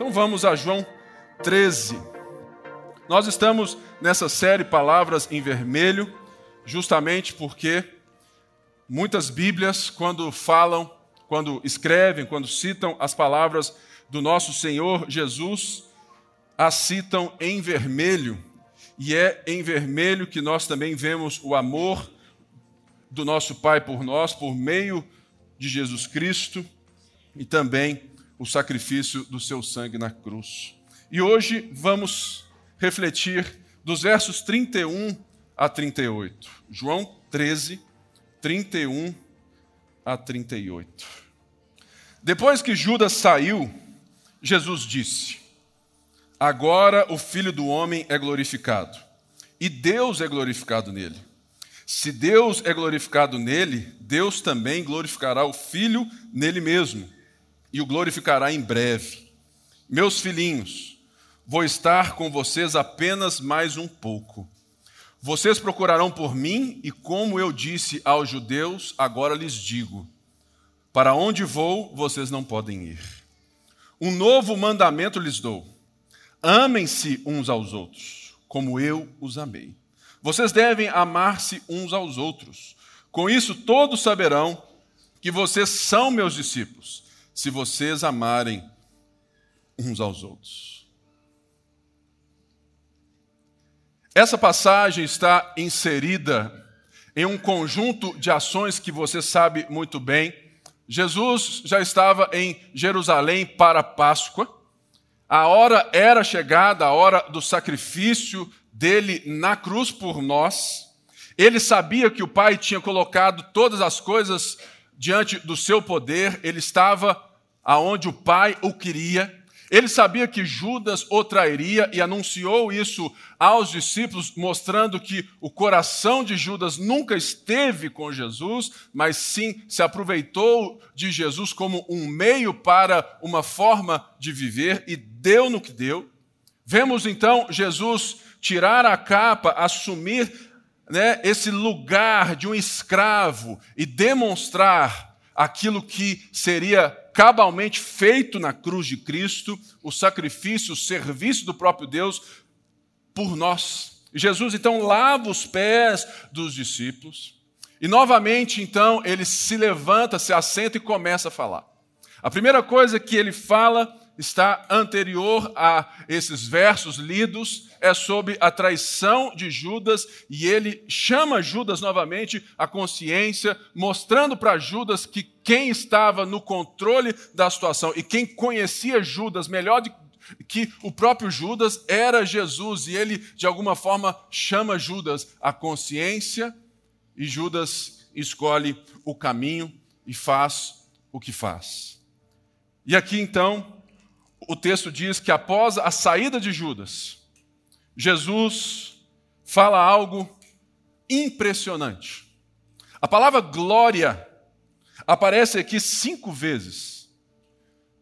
Então vamos a João 13. Nós estamos nessa série Palavras em Vermelho, justamente porque muitas Bíblias, quando falam, quando escrevem, quando citam as palavras do nosso Senhor Jesus, as citam em vermelho. E é em vermelho que nós também vemos o amor do nosso Pai por nós, por meio de Jesus Cristo, e também o sacrifício do seu sangue na cruz. E hoje vamos refletir dos versos 31 a 38. João 13, 31 a 38. Depois que Judas saiu, Jesus disse: Agora o Filho do Homem é glorificado, e Deus é glorificado nele. Se Deus é glorificado nele, Deus também glorificará o Filho nele mesmo e o glorificará em breve. Meus filhinhos, vou estar com vocês apenas mais um pouco. Vocês procurarão por mim, e como eu disse aos judeus, agora lhes digo: para onde vou, vocês não podem ir. Um novo mandamento lhes dou: amem-se uns aos outros, como eu os amei. Vocês devem amar-se uns aos outros. Com isso, todos saberão que vocês são meus discípulos se vocês amarem uns aos outros. Essa passagem está inserida em um conjunto de ações que você sabe muito bem. Jesus já estava em Jerusalém para Páscoa. A hora era chegada, a hora do sacrifício dele na cruz por nós. Ele sabia que o Pai tinha colocado todas as coisas diante do seu poder, ele estava aonde o pai o queria. Ele sabia que Judas o trairia e anunciou isso aos discípulos, mostrando que o coração de Judas nunca esteve com Jesus, mas sim se aproveitou de Jesus como um meio para uma forma de viver e deu no que deu. Vemos então Jesus tirar a capa, assumir né, esse lugar de um escravo e demonstrar aquilo que seria cabalmente feito na cruz de Cristo, o sacrifício, o serviço do próprio Deus por nós. Jesus então lava os pés dos discípulos e novamente então ele se levanta, se assenta e começa a falar. A primeira coisa que ele fala está anterior a esses versos lidos, é sobre a traição de Judas, e ele chama Judas novamente à consciência, mostrando para Judas que quem estava no controle da situação e quem conhecia Judas melhor de, que o próprio Judas era Jesus, e ele, de alguma forma, chama Judas à consciência, e Judas escolhe o caminho e faz o que faz. E aqui então, o texto diz que após a saída de Judas, Jesus fala algo impressionante. A palavra glória aparece aqui cinco vezes.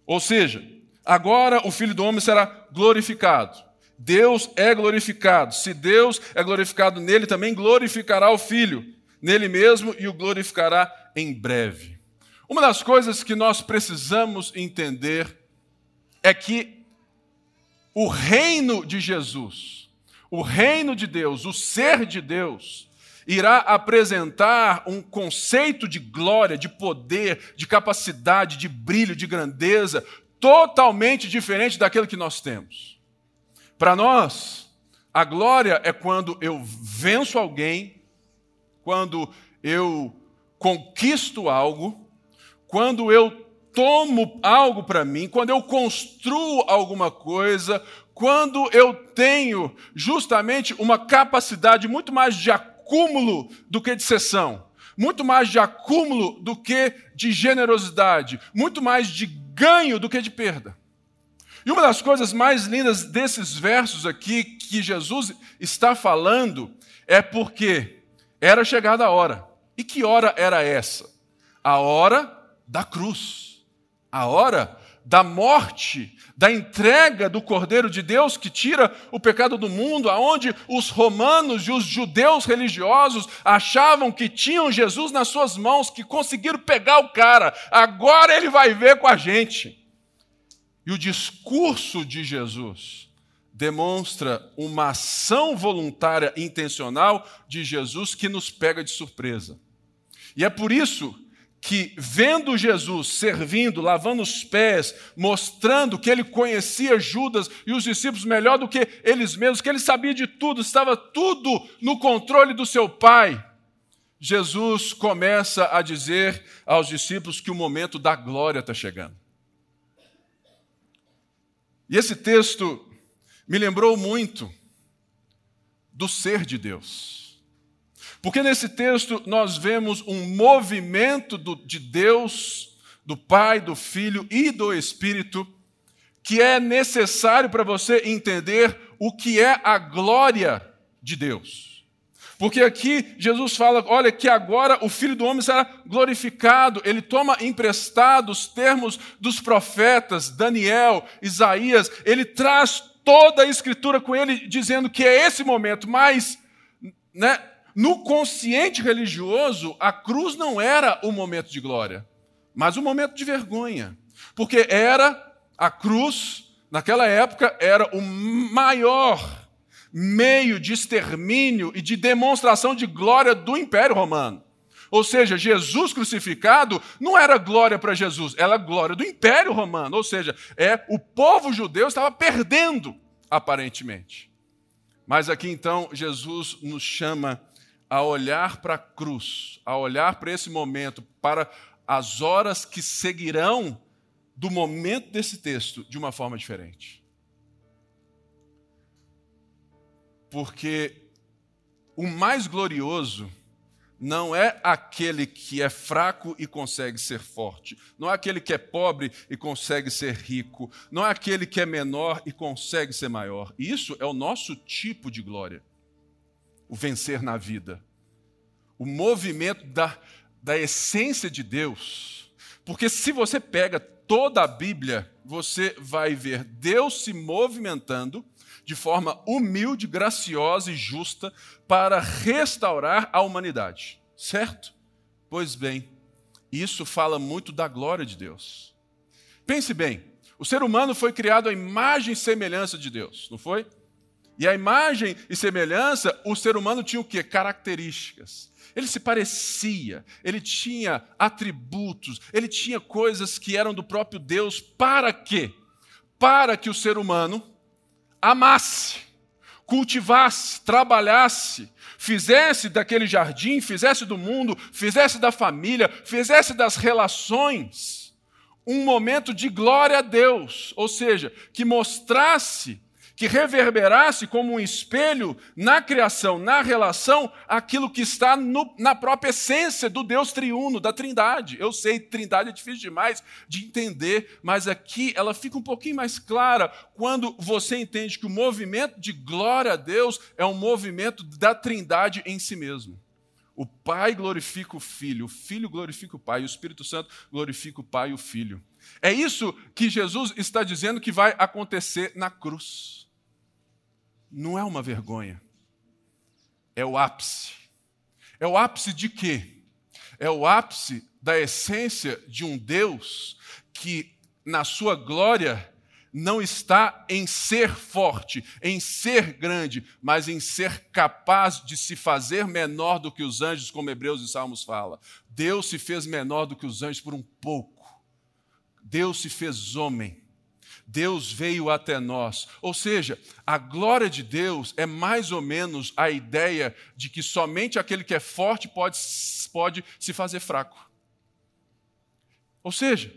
Ou seja, agora o Filho do Homem será glorificado. Deus é glorificado. Se Deus é glorificado nele, também glorificará o Filho, nele mesmo, e o glorificará em breve. Uma das coisas que nós precisamos entender é que o reino de Jesus, o reino de Deus, o ser de Deus, irá apresentar um conceito de glória, de poder, de capacidade, de brilho, de grandeza, totalmente diferente daquilo que nós temos. Para nós, a glória é quando eu venço alguém, quando eu conquisto algo, quando eu tomo algo para mim, quando eu construo alguma coisa, quando eu tenho justamente uma capacidade muito mais de acúmulo do que de cessão, muito mais de acúmulo do que de generosidade, muito mais de ganho do que de perda. E uma das coisas mais lindas desses versos aqui que Jesus está falando é porque era chegada a hora. E que hora era essa? A hora da cruz a hora da morte, da entrega do Cordeiro de Deus que tira o pecado do mundo, aonde os romanos e os judeus religiosos achavam que tinham Jesus nas suas mãos, que conseguiram pegar o cara, agora ele vai ver com a gente. E o discurso de Jesus demonstra uma ação voluntária intencional de Jesus que nos pega de surpresa. E é por isso que, vendo Jesus servindo, lavando os pés, mostrando que ele conhecia Judas e os discípulos melhor do que eles mesmos, que ele sabia de tudo, estava tudo no controle do seu Pai, Jesus começa a dizer aos discípulos que o momento da glória está chegando. E esse texto me lembrou muito do ser de Deus. Porque nesse texto nós vemos um movimento do, de Deus, do Pai, do Filho e do Espírito, que é necessário para você entender o que é a glória de Deus. Porque aqui Jesus fala: olha, que agora o Filho do Homem será glorificado. Ele toma emprestado os termos dos profetas, Daniel, Isaías, ele traz toda a escritura com ele, dizendo que é esse momento, mas né, no consciente religioso, a cruz não era o momento de glória, mas o momento de vergonha. Porque era a cruz, naquela época, era o maior meio de extermínio e de demonstração de glória do Império Romano. Ou seja, Jesus crucificado não era glória para Jesus, era glória do Império Romano. Ou seja, é o povo judeu estava perdendo, aparentemente. Mas aqui então Jesus nos chama a olhar para a cruz, a olhar para esse momento, para as horas que seguirão do momento desse texto de uma forma diferente. Porque o mais glorioso não é aquele que é fraco e consegue ser forte, não é aquele que é pobre e consegue ser rico, não é aquele que é menor e consegue ser maior. Isso é o nosso tipo de glória o vencer na vida. O movimento da, da essência de Deus. Porque se você pega toda a Bíblia, você vai ver Deus se movimentando de forma humilde, graciosa e justa para restaurar a humanidade. Certo? Pois bem, isso fala muito da glória de Deus. Pense bem, o ser humano foi criado à imagem e semelhança de Deus, não foi? E a imagem e semelhança, o ser humano tinha o quê? Características. Ele se parecia, ele tinha atributos, ele tinha coisas que eram do próprio Deus. Para quê? Para que o ser humano amasse, cultivasse, trabalhasse, fizesse daquele jardim, fizesse do mundo, fizesse da família, fizesse das relações um momento de glória a Deus, ou seja, que mostrasse que reverberasse como um espelho na criação, na relação, aquilo que está no, na própria essência do Deus triuno, da Trindade. Eu sei, Trindade é difícil demais de entender, mas aqui ela fica um pouquinho mais clara quando você entende que o movimento de glória a Deus é um movimento da Trindade em si mesmo. O Pai glorifica o Filho, o Filho glorifica o Pai, o Espírito Santo glorifica o Pai e o Filho. É isso que Jesus está dizendo que vai acontecer na cruz não é uma vergonha, é o ápice. É o ápice de quê? É o ápice da essência de um Deus que, na sua glória, não está em ser forte, em ser grande, mas em ser capaz de se fazer menor do que os anjos, como Hebreus e Salmos fala. Deus se fez menor do que os anjos por um pouco. Deus se fez homem Deus veio até nós. Ou seja, a glória de Deus é mais ou menos a ideia de que somente aquele que é forte pode, pode se fazer fraco. Ou seja,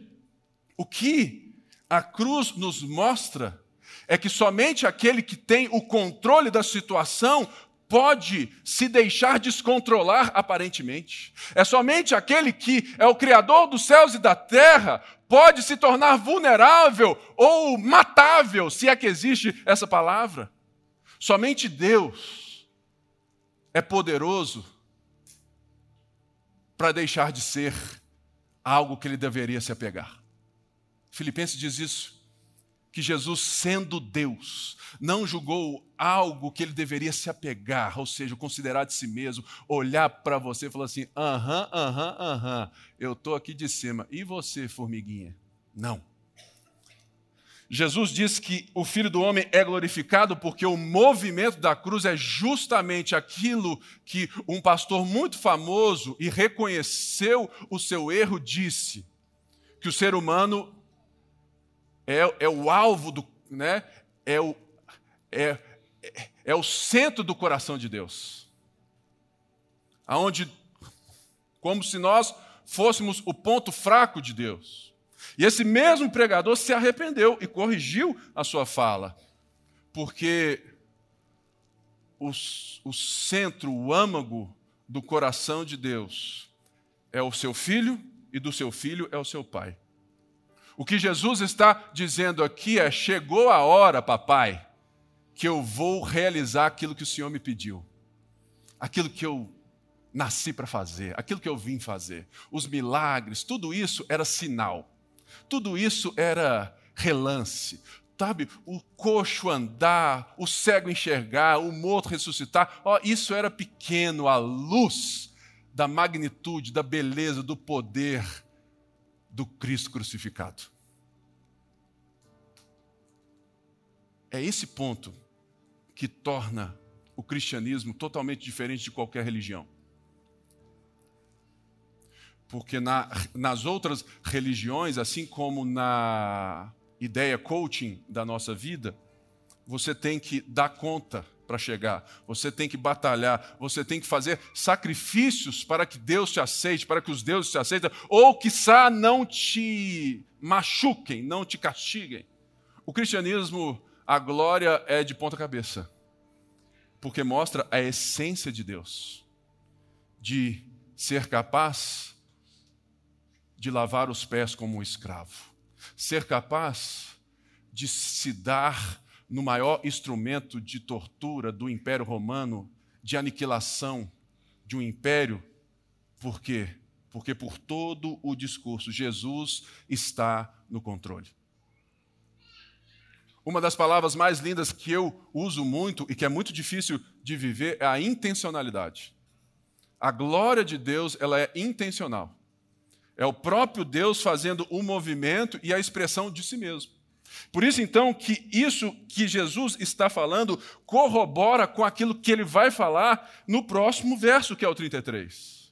o que a cruz nos mostra é que somente aquele que tem o controle da situação pode se deixar descontrolar aparentemente. É somente aquele que é o Criador dos céus e da terra pode se tornar vulnerável ou matável, se é que existe essa palavra. Somente Deus é poderoso para deixar de ser algo que ele deveria se apegar. Filipenses diz isso que Jesus, sendo Deus, não julgou algo que ele deveria se apegar, ou seja, considerar de si mesmo, olhar para você e falar assim: aham, aham, aham, eu estou aqui de cima. E você, formiguinha? Não. Jesus diz que o Filho do Homem é glorificado porque o movimento da cruz é justamente aquilo que um pastor muito famoso e reconheceu o seu erro disse: que o ser humano é, é o alvo do. Né, é, o, é, é o centro do coração de Deus. Aonde, como se nós fôssemos o ponto fraco de Deus. E esse mesmo pregador se arrependeu e corrigiu a sua fala, porque o, o centro, o âmago do coração de Deus é o seu filho e do seu filho é o seu pai. O que Jesus está dizendo aqui é: chegou a hora, papai, que eu vou realizar aquilo que o Senhor me pediu, aquilo que eu nasci para fazer, aquilo que eu vim fazer. Os milagres, tudo isso era sinal. Tudo isso era relance. Sabe, o coxo andar, o cego enxergar, o morto ressuscitar, ó, isso era pequeno à luz da magnitude, da beleza, do poder do Cristo crucificado. É esse ponto que torna o cristianismo totalmente diferente de qualquer religião. Porque na, nas outras religiões, assim como na ideia coaching da nossa vida, você tem que dar conta para chegar, você tem que batalhar, você tem que fazer sacrifícios para que Deus te aceite, para que os deuses te aceitem, ou quiçá não te machuquem, não te castiguem. O cristianismo, a glória é de ponta cabeça, porque mostra a essência de Deus, de ser capaz de lavar os pés como um escravo, ser capaz de se dar no maior instrumento de tortura do Império Romano, de aniquilação de um império. Por quê? Porque por todo o discurso, Jesus está no controle. Uma das palavras mais lindas que eu uso muito e que é muito difícil de viver é a intencionalidade. A glória de Deus, ela é intencional. É o próprio Deus fazendo o movimento e a expressão de si mesmo. Por isso, então, que isso que Jesus está falando corrobora com aquilo que ele vai falar no próximo verso, que é o 33.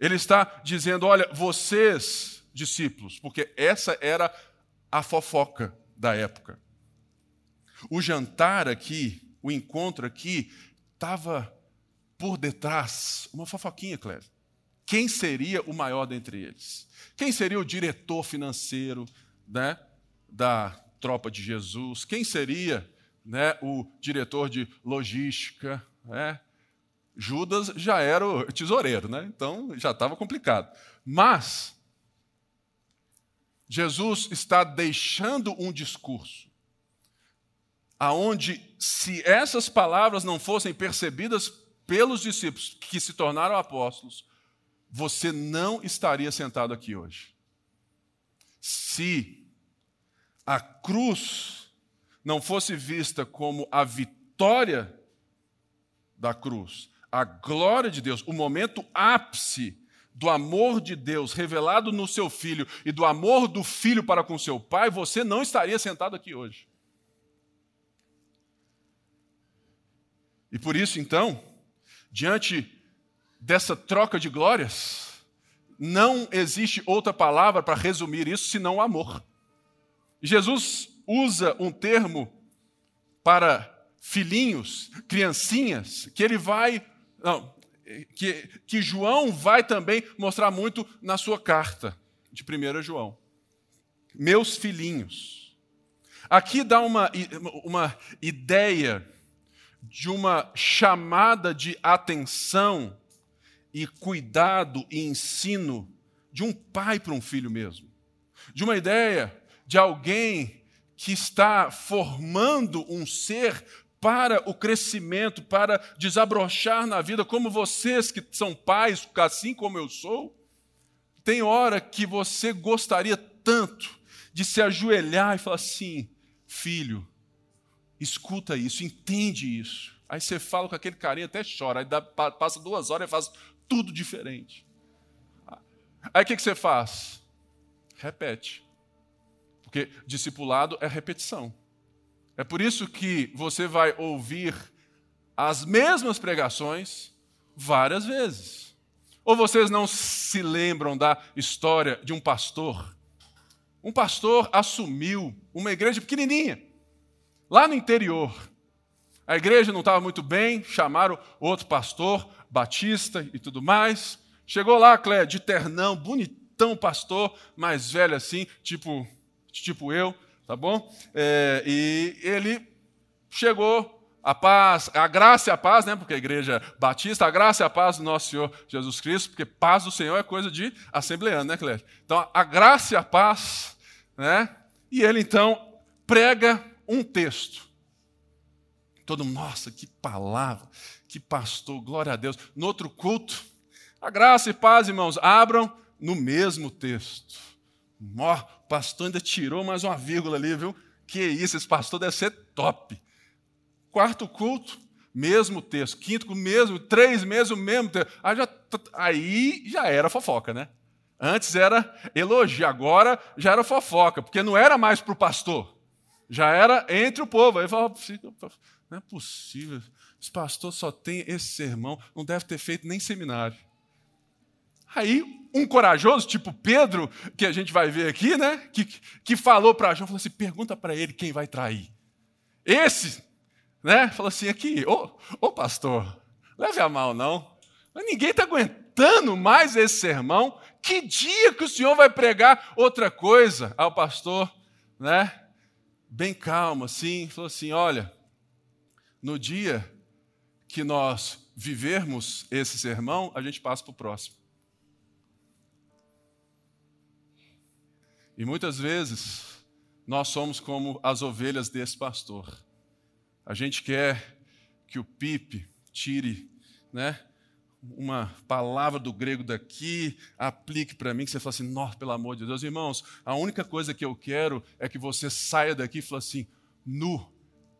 Ele está dizendo: olha, vocês, discípulos, porque essa era a fofoca da época. O jantar aqui, o encontro aqui, estava por detrás, uma fofoquinha, Cléber quem seria o maior dentre eles? Quem seria o diretor financeiro né, da tropa de Jesus? Quem seria né, o diretor de logística? Né? Judas já era o tesoureiro, né? então já estava complicado. Mas Jesus está deixando um discurso aonde se essas palavras não fossem percebidas pelos discípulos que se tornaram apóstolos, você não estaria sentado aqui hoje. Se a cruz não fosse vista como a vitória da cruz, a glória de Deus, o momento ápice do amor de Deus revelado no seu filho e do amor do filho para com seu pai, você não estaria sentado aqui hoje. E por isso, então, diante dessa troca de glórias, não existe outra palavra para resumir isso senão amor. Jesus usa um termo para filhinhos, criancinhas, que ele vai. Não, que, que João vai também mostrar muito na sua carta de 1 João. Meus filhinhos. Aqui dá uma, uma ideia de uma chamada de atenção e cuidado e ensino de um pai para um filho mesmo. De uma ideia de alguém que está formando um ser para o crescimento, para desabrochar na vida, como vocês que são pais, assim como eu sou. Tem hora que você gostaria tanto de se ajoelhar e falar assim: filho, escuta isso, entende isso. Aí você fala com aquele carinha, até chora, aí dá, passa duas horas e faz tudo diferente. Aí o que, que você faz? Repete. Porque discipulado é repetição. É por isso que você vai ouvir as mesmas pregações várias vezes. Ou vocês não se lembram da história de um pastor? Um pastor assumiu uma igreja pequenininha, lá no interior. A igreja não estava muito bem, chamaram outro pastor, batista e tudo mais. Chegou lá, Clé, de ternão, bonitão pastor, mais velho assim, tipo, tipo eu, tá bom? É, e ele chegou, a paz, a graça e a paz, né? Porque a igreja batista, a graça e a paz do nosso Senhor Jesus Cristo, porque paz do Senhor é coisa de assembleano, né, Cléber? Então, a graça e a paz, né? E ele então prega um texto. Todo mundo, nossa, que palavra, que pastor, glória a Deus. No outro culto, a graça e paz, irmãos, abram no mesmo texto. O pastor ainda tirou mais uma vírgula ali, viu? Que isso, esse pastor deve ser top. Quarto culto, mesmo texto. Quinto, mesmo. Três meses, o mesmo texto. Aí já, aí já era fofoca, né? Antes era elogio, agora já era fofoca, porque não era mais para o pastor, já era entre o povo. Aí falava, não é possível, esse pastor só tem esse sermão, não deve ter feito nem seminário. Aí, um corajoso, tipo Pedro, que a gente vai ver aqui, né? Que, que falou para João, falou assim: pergunta para ele quem vai trair. Esse né? Falou assim aqui, ô, ô pastor, leve a mal não. Ninguém está aguentando mais esse sermão. Que dia que o senhor vai pregar outra coisa? Ao pastor, né? Bem calmo, assim, falou assim: olha, no dia que nós vivermos esse sermão, a gente passa para o próximo. E muitas vezes nós somos como as ovelhas desse pastor. A gente quer que o Pipe tire né, uma palavra do grego daqui, aplique para mim, que você fala assim, nossa, pelo amor de Deus. Irmãos, a única coisa que eu quero é que você saia daqui e fale assim, nu,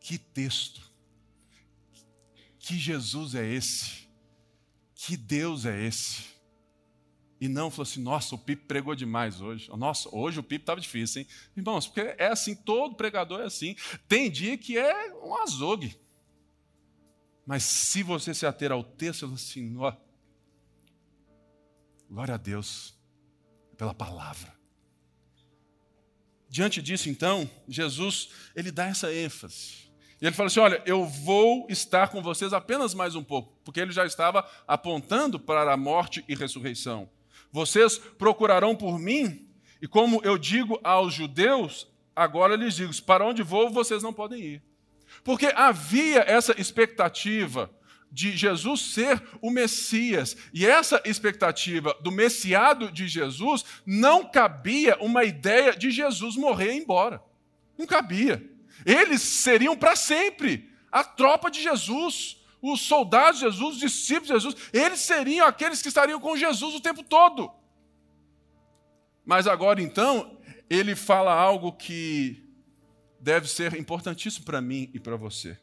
que texto, que Jesus é esse, que Deus é esse. E não falou assim, nossa, o Pipe pregou demais hoje. Nossa, hoje o Pipe estava difícil, hein? Irmãos, porque é assim, todo pregador é assim. Tem dia que é um azogue. Mas se você se ater ao texto, assim, ó, glória a Deus pela palavra. Diante disso, então, Jesus, ele dá essa ênfase. E ele fala assim: Olha, eu vou estar com vocês apenas mais um pouco, porque ele já estava apontando para a morte e ressurreição. Vocês procurarão por mim, e como eu digo aos judeus, agora lhes digo: para onde vou, vocês não podem ir. Porque havia essa expectativa de Jesus ser o Messias, e essa expectativa do Messiado de Jesus não cabia uma ideia de Jesus morrer e ir embora. Não cabia. Eles seriam para sempre a tropa de Jesus os soldados de Jesus, os discípulos de Jesus, eles seriam aqueles que estariam com Jesus o tempo todo. Mas agora então, ele fala algo que deve ser importantíssimo para mim e para você.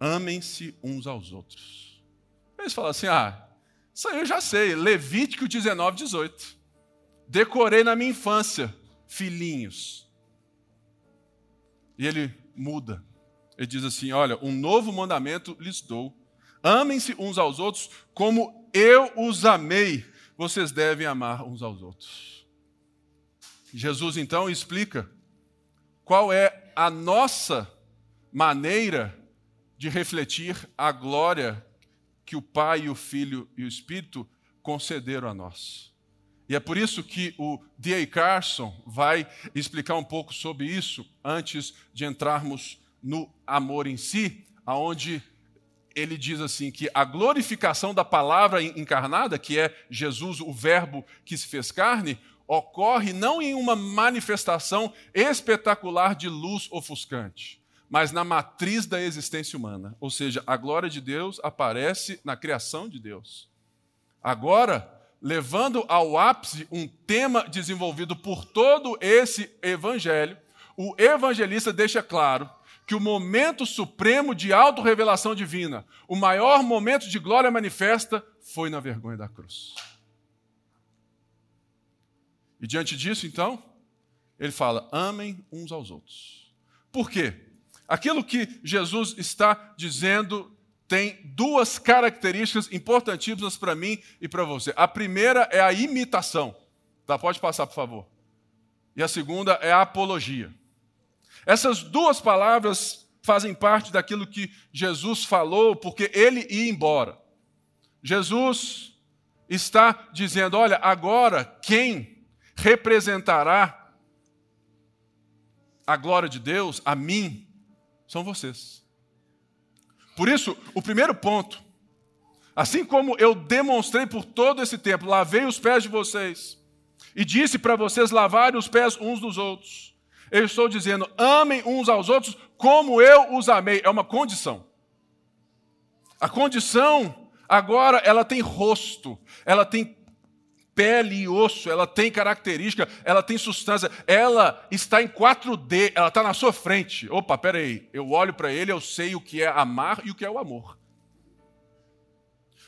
Amem-se uns aos outros. Eles falam assim: ah, isso aí eu já sei, Levítico 19, 18. Decorei na minha infância, filhinhos. E ele muda. Ele diz assim: Olha, um novo mandamento lhes dou. Amem-se uns aos outros como eu os amei. Vocês devem amar uns aos outros. Jesus então explica qual é a nossa maneira de refletir a glória que o Pai, o Filho e o Espírito concederam a nós. E é por isso que o D.A. Carson vai explicar um pouco sobre isso antes de entrarmos no amor em si, aonde ele diz assim que a glorificação da palavra encarnada, que é Jesus, o verbo que se fez carne, ocorre não em uma manifestação espetacular de luz ofuscante, mas na matriz da existência humana. Ou seja, a glória de Deus aparece na criação de Deus. Agora, levando ao ápice um tema desenvolvido por todo esse evangelho, o evangelista deixa claro que o momento supremo de autorrevelação divina, o maior momento de glória manifesta, foi na vergonha da cruz. E diante disso, então, Ele fala: amem uns aos outros. Por quê? Aquilo que Jesus está dizendo tem duas características importantíssimas para mim e para você. A primeira é a imitação. Tá, pode passar, por favor. E a segunda é a apologia. Essas duas palavras fazem parte daquilo que Jesus falou, porque ele ia embora. Jesus está dizendo: olha, agora quem representará a glória de Deus, a mim, são vocês. Por isso, o primeiro ponto, assim como eu demonstrei por todo esse tempo, lavei os pés de vocês e disse para vocês lavarem os pés uns dos outros, eu estou dizendo, amem uns aos outros como eu os amei. É uma condição. A condição, agora, ela tem rosto, ela tem pele e osso, ela tem característica, ela tem substância, ela está em 4D, ela está na sua frente. Opa, peraí, eu olho para ele, eu sei o que é amar e o que é o amor.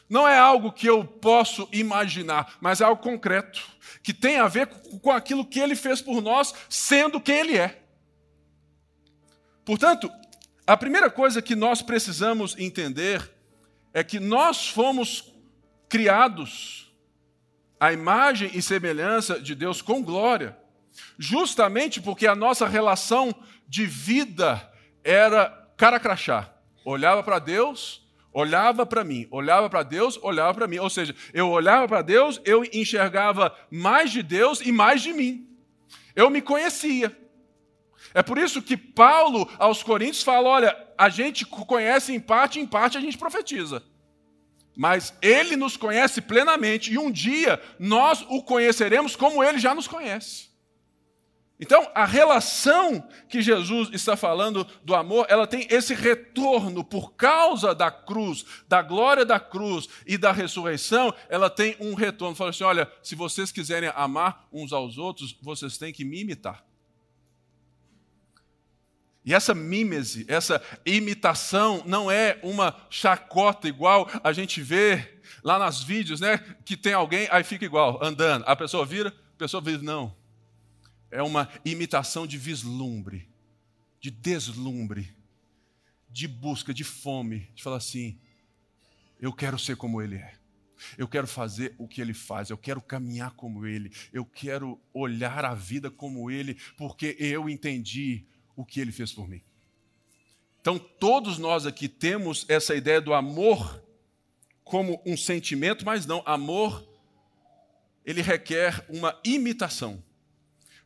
Não é algo que eu posso imaginar, mas é algo concreto, que tem a ver com aquilo que ele fez por nós, sendo quem ele é. Portanto, a primeira coisa que nós precisamos entender é que nós fomos criados a imagem e semelhança de Deus com glória, justamente porque a nossa relação de vida era cara crachá. Olhava para Deus, olhava para mim, olhava para Deus, olhava para mim. Ou seja, eu olhava para Deus, eu enxergava mais de Deus e mais de mim. Eu me conhecia. É por isso que Paulo aos Coríntios fala: olha, a gente conhece em parte, em parte a gente profetiza mas ele nos conhece plenamente e um dia nós o conheceremos como ele já nos conhece. Então, a relação que Jesus está falando do amor, ela tem esse retorno por causa da cruz, da glória da cruz e da ressurreição, ela tem um retorno. Fala assim: olha, se vocês quiserem amar uns aos outros, vocês têm que me imitar. E essa mímese, essa imitação, não é uma chacota igual a gente vê lá nas vídeos, né? Que tem alguém, aí fica igual, andando. A pessoa vira, a pessoa vira, não. É uma imitação de vislumbre, de deslumbre, de busca, de fome, de falar assim: eu quero ser como ele é. Eu quero fazer o que ele faz, eu quero caminhar como ele, eu quero olhar a vida como ele, porque eu entendi o que ele fez por mim. Então, todos nós aqui temos essa ideia do amor como um sentimento, mas não, amor, ele requer uma imitação.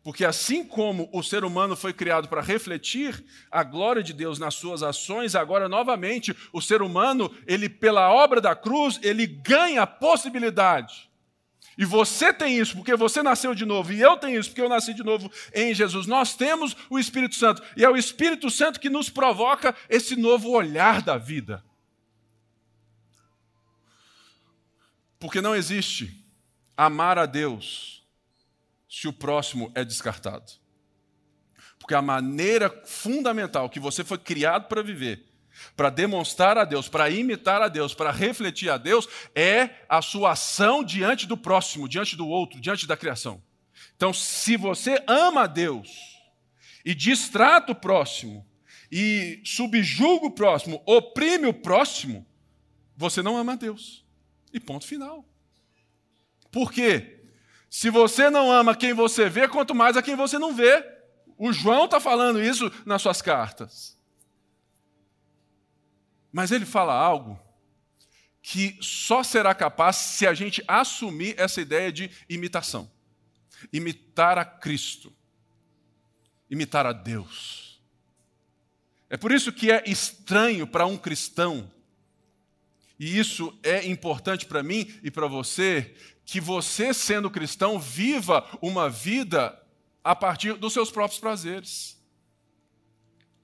Porque assim como o ser humano foi criado para refletir a glória de Deus nas suas ações, agora novamente o ser humano, ele pela obra da cruz, ele ganha a possibilidade e você tem isso porque você nasceu de novo, e eu tenho isso porque eu nasci de novo em Jesus. Nós temos o Espírito Santo, e é o Espírito Santo que nos provoca esse novo olhar da vida. Porque não existe amar a Deus se o próximo é descartado. Porque a maneira fundamental que você foi criado para viver para demonstrar a Deus, para imitar a Deus, para refletir a Deus, é a sua ação diante do próximo, diante do outro, diante da criação. Então, se você ama a Deus e distrata o próximo, e subjuga o próximo, oprime o próximo, você não ama a Deus. E ponto final. Por quê? Se você não ama quem você vê, quanto mais a quem você não vê. O João está falando isso nas suas cartas. Mas ele fala algo que só será capaz se a gente assumir essa ideia de imitação. Imitar a Cristo. Imitar a Deus. É por isso que é estranho para um cristão, e isso é importante para mim e para você, que você, sendo cristão, viva uma vida a partir dos seus próprios prazeres.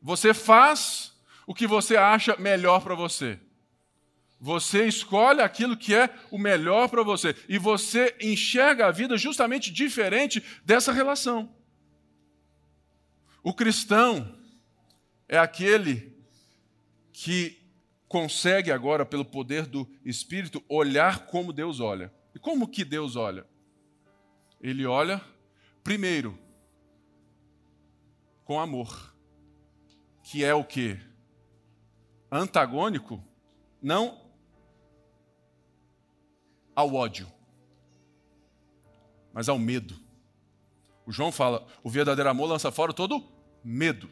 Você faz o que você acha melhor para você. Você escolhe aquilo que é o melhor para você. E você enxerga a vida justamente diferente dessa relação. O cristão é aquele que consegue agora, pelo poder do Espírito, olhar como Deus olha. E como que Deus olha? Ele olha, primeiro, com amor, que é o que? Antagônico, não ao ódio, mas ao medo. O João fala: o verdadeiro amor lança fora todo medo.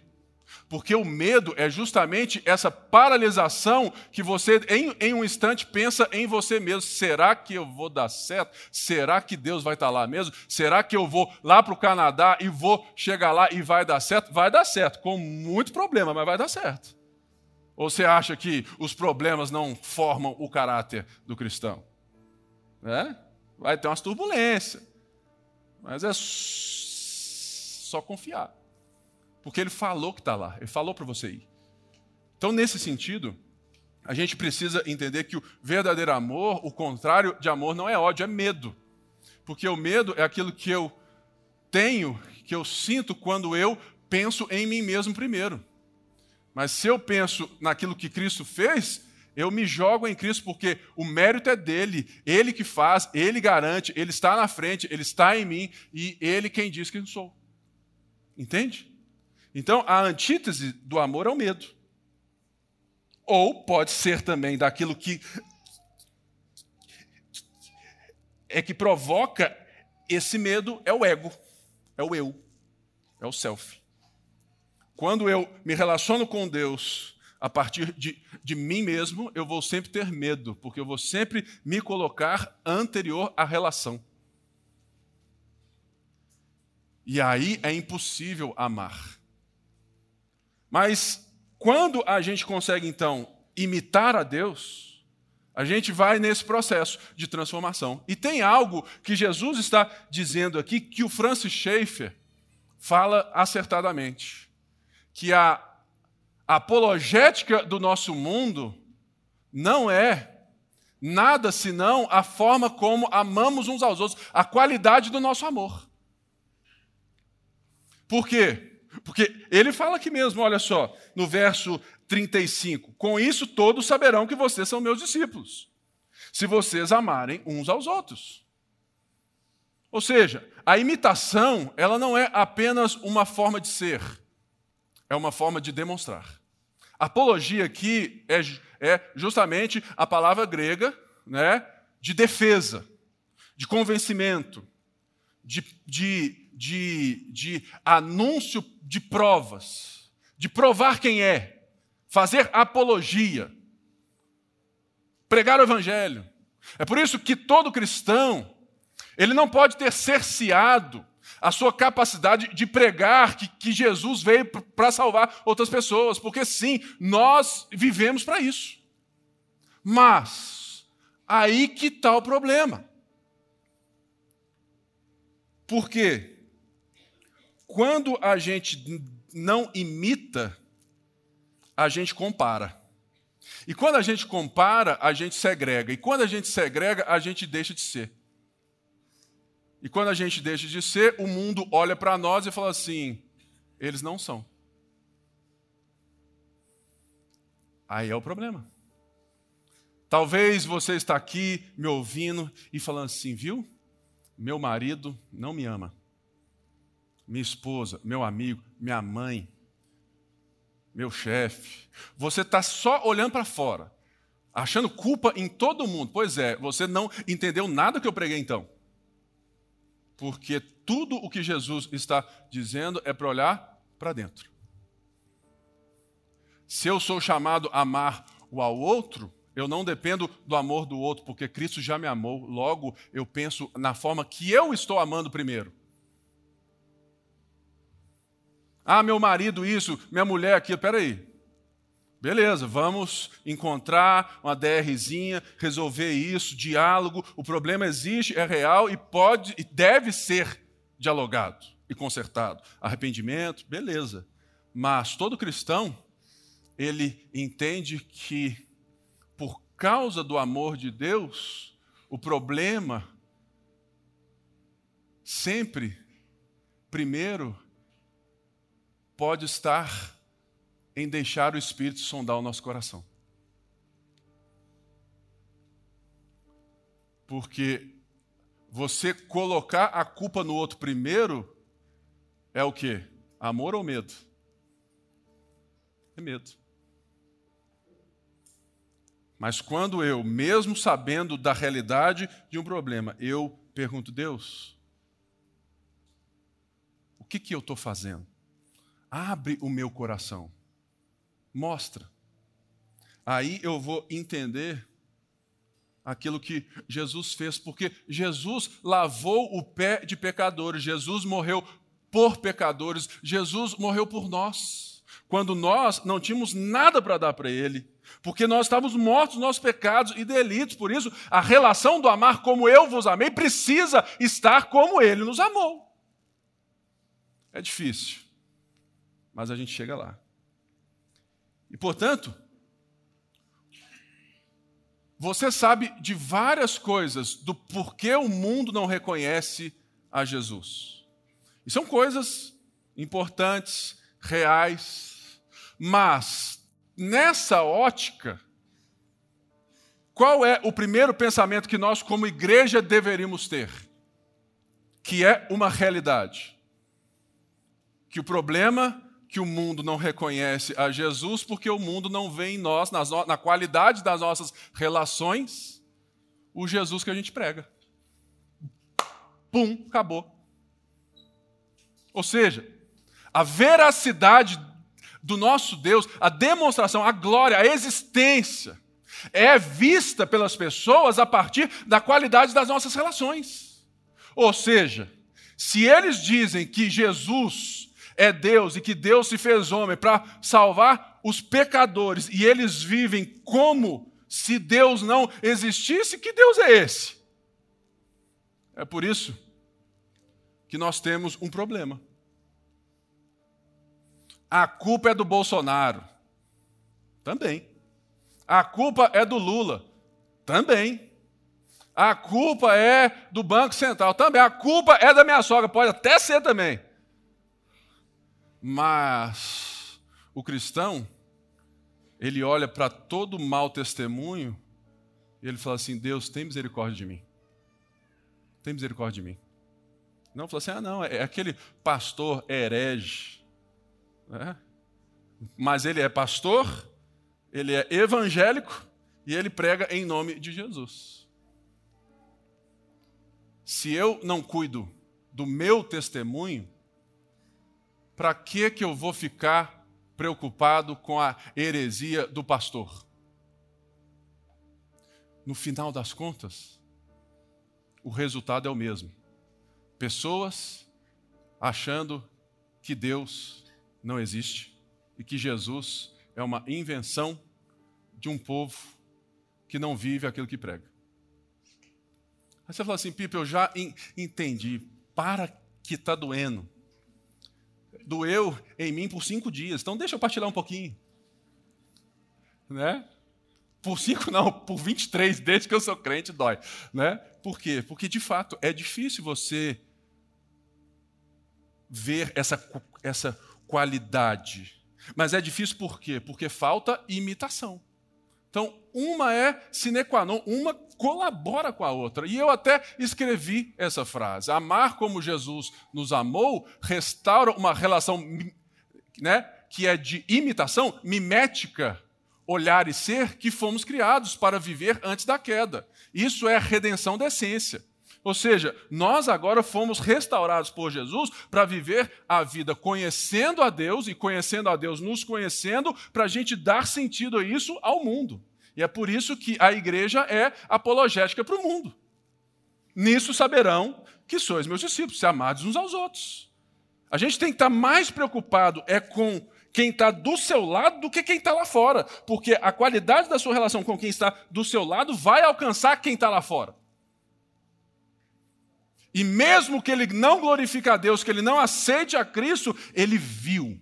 Porque o medo é justamente essa paralisação que você, em, em, um instante, pensa em você mesmo. Será que eu vou dar certo? Será que Deus vai estar lá mesmo? Será que eu vou lá para o Canadá e vou chegar lá e vai dar certo? Vai dar certo, com muito problema, mas vai dar certo. Ou você acha que os problemas não formam o caráter do cristão? É? Vai ter umas turbulências, mas é só confiar. Porque ele falou que está lá, ele falou para você ir. Então, nesse sentido, a gente precisa entender que o verdadeiro amor, o contrário de amor, não é ódio, é medo. Porque o medo é aquilo que eu tenho, que eu sinto quando eu penso em mim mesmo primeiro. Mas se eu penso naquilo que Cristo fez, eu me jogo em Cristo porque o mérito é dele, ele que faz, ele garante, ele está na frente, ele está em mim e ele quem diz que eu sou. Entende? Então, a antítese do amor é o medo. Ou pode ser também daquilo que é que provoca esse medo é o ego, é o eu, é o self. Quando eu me relaciono com Deus a partir de, de mim mesmo, eu vou sempre ter medo, porque eu vou sempre me colocar anterior à relação. E aí é impossível amar. Mas quando a gente consegue, então, imitar a Deus, a gente vai nesse processo de transformação. E tem algo que Jesus está dizendo aqui que o Francis Schaeffer fala acertadamente: que a apologética do nosso mundo não é nada senão a forma como amamos uns aos outros, a qualidade do nosso amor. Por quê? Porque ele fala aqui mesmo, olha só, no verso 35: Com isso todos saberão que vocês são meus discípulos, se vocês amarem uns aos outros. Ou seja, a imitação, ela não é apenas uma forma de ser, é uma forma de demonstrar. Apologia aqui é, é justamente a palavra grega né, de defesa, de convencimento, de, de de, de anúncio de provas, de provar quem é, fazer apologia, pregar o evangelho. É por isso que todo cristão, ele não pode ter cerceado a sua capacidade de pregar que, que Jesus veio para salvar outras pessoas, porque sim, nós vivemos para isso. Mas, aí que está o problema. Por quê? Quando a gente não imita, a gente compara. E quando a gente compara, a gente segrega. E quando a gente segrega, a gente deixa de ser. E quando a gente deixa de ser, o mundo olha para nós e fala assim: eles não são. Aí é o problema. Talvez você está aqui me ouvindo e falando assim, viu? Meu marido não me ama minha esposa, meu amigo, minha mãe, meu chefe. Você está só olhando para fora, achando culpa em todo mundo. Pois é, você não entendeu nada que eu preguei então. Porque tudo o que Jesus está dizendo é para olhar para dentro. Se eu sou chamado a amar o ao outro, eu não dependo do amor do outro, porque Cristo já me amou. Logo, eu penso na forma que eu estou amando primeiro. Ah, meu marido isso, minha mulher aquilo. Peraí. Beleza, vamos encontrar uma DRzinha, resolver isso, diálogo. O problema existe, é real e pode e deve ser dialogado e consertado. Arrependimento, beleza. Mas todo cristão, ele entende que por causa do amor de Deus, o problema sempre primeiro pode estar em deixar o Espírito sondar o nosso coração. Porque você colocar a culpa no outro primeiro é o que? Amor ou medo? É medo. Mas quando eu, mesmo sabendo da realidade de um problema, eu pergunto, Deus, o que, que eu estou fazendo? Abre o meu coração. Mostra. Aí eu vou entender aquilo que Jesus fez, porque Jesus lavou o pé de pecadores, Jesus morreu por pecadores, Jesus morreu por nós, quando nós não tínhamos nada para dar para Ele, porque nós estávamos mortos nos nossos pecados e delitos, por isso a relação do amar como eu vos amei precisa estar como Ele nos amou. É difícil, mas a gente chega lá. E portanto, você sabe de várias coisas do porquê o mundo não reconhece a Jesus. E são coisas importantes, reais, mas nessa ótica, qual é o primeiro pensamento que nós, como igreja, deveríamos ter? Que é uma realidade. Que o problema que o mundo não reconhece a Jesus porque o mundo não vê em nós, na qualidade das nossas relações, o Jesus que a gente prega. Pum, acabou. Ou seja, a veracidade do nosso Deus, a demonstração, a glória, a existência, é vista pelas pessoas a partir da qualidade das nossas relações. Ou seja, se eles dizem que Jesus é Deus e que Deus se fez homem para salvar os pecadores e eles vivem como se Deus não existisse, que Deus é esse? É por isso que nós temos um problema. A culpa é do Bolsonaro. Também. A culpa é do Lula. Também. A culpa é do Banco Central. Também. A culpa é da minha sogra. Pode até ser também. Mas o cristão, ele olha para todo mau testemunho e ele fala assim: Deus, tem misericórdia de mim. Tem misericórdia de mim. Não fala assim: ah, não, é aquele pastor herege. Né? Mas ele é pastor, ele é evangélico e ele prega em nome de Jesus. Se eu não cuido do meu testemunho, para que, que eu vou ficar preocupado com a heresia do pastor? No final das contas, o resultado é o mesmo. Pessoas achando que Deus não existe e que Jesus é uma invenção de um povo que não vive aquilo que prega. Aí você fala assim, Pipa, eu já entendi. Para que está doendo doeu em mim por cinco dias. Então deixa eu partilhar um pouquinho. Né? Por cinco não, por 23, desde que eu sou crente, dói. Né? Por quê? Porque, de fato, é difícil você ver essa, essa qualidade. Mas é difícil por quê? Porque falta imitação. Então, uma é sine qua non, uma colabora com a outra. E eu até escrevi essa frase: Amar como Jesus nos amou restaura uma relação né, que é de imitação, mimética, olhar e ser, que fomos criados para viver antes da queda. Isso é a redenção da essência. Ou seja, nós agora fomos restaurados por Jesus para viver a vida conhecendo a Deus e conhecendo a Deus, nos conhecendo, para a gente dar sentido a isso ao mundo. E é por isso que a igreja é apologética para o mundo. Nisso saberão que sois meus discípulos, se amados uns aos outros. A gente tem que estar mais preocupado é com quem está do seu lado do que quem está lá fora, porque a qualidade da sua relação com quem está do seu lado vai alcançar quem está lá fora. E mesmo que ele não glorifique a Deus, que ele não aceite a Cristo, ele viu,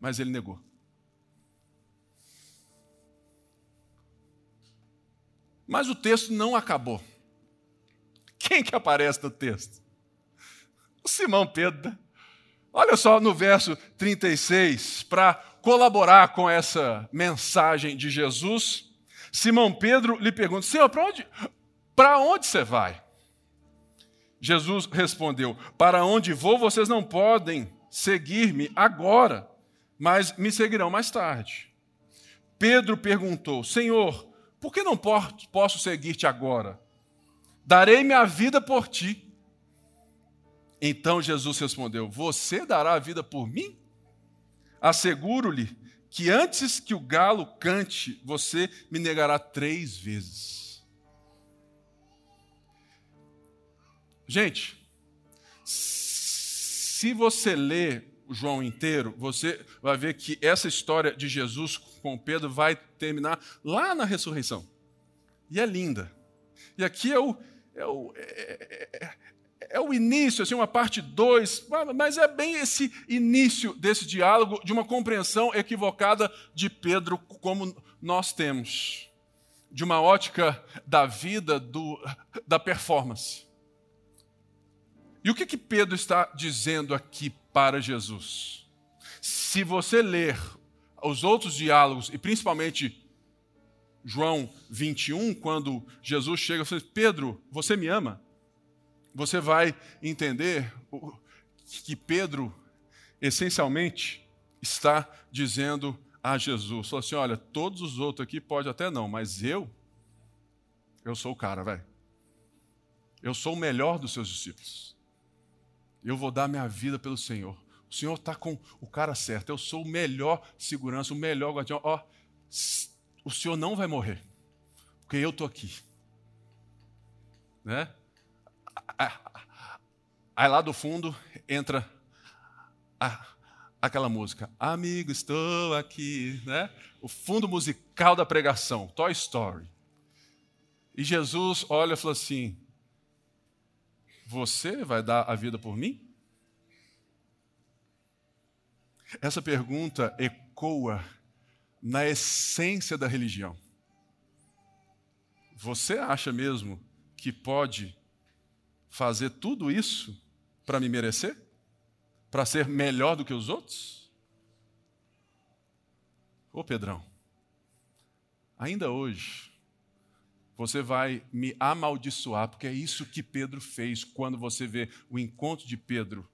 mas ele negou. Mas o texto não acabou. Quem que aparece no texto? O Simão Pedro. Olha só no verso 36, para colaborar com essa mensagem de Jesus, Simão Pedro lhe pergunta: Senhor, para onde, para onde você vai? Jesus respondeu: Para onde vou, vocês não podem seguir-me agora, mas me seguirão mais tarde. Pedro perguntou: Senhor, por que não posso seguir-te agora? Darei minha vida por ti. Então Jesus respondeu: Você dará a vida por mim? Asseguro-lhe que antes que o galo cante, você me negará três vezes. Gente, se você ler João inteiro, você vai ver que essa história de Jesus com Pedro vai terminar lá na ressurreição. E é linda. E aqui é o, é o, é, é, é o início, assim, uma parte 2, mas é bem esse início desse diálogo, de uma compreensão equivocada de Pedro, como nós temos, de uma ótica da vida, do, da performance. E o que, que Pedro está dizendo aqui para Jesus? Se você ler os outros diálogos, e principalmente João 21, quando Jesus chega e fala: Pedro, você me ama? Você vai entender que Pedro, essencialmente, está dizendo a Jesus: falou assim, olha, todos os outros aqui pode até não, mas eu, eu sou o cara, velho. Eu sou o melhor dos seus discípulos. Eu vou dar minha vida pelo Senhor. O Senhor está com o cara certo. Eu sou o melhor segurança, o melhor guardião. Ó, o Senhor não vai morrer, porque eu estou aqui. Né? Aí lá do fundo entra a, aquela música, Amigo, estou aqui, né? O fundo musical da pregação, Toy Story. E Jesus olha e fala assim: você vai dar a vida por mim? Essa pergunta ecoa na essência da religião. Você acha mesmo que pode fazer tudo isso para me merecer? Para ser melhor do que os outros? Ô Pedrão, ainda hoje, você vai me amaldiçoar, porque é isso que Pedro fez quando você vê o encontro de Pedro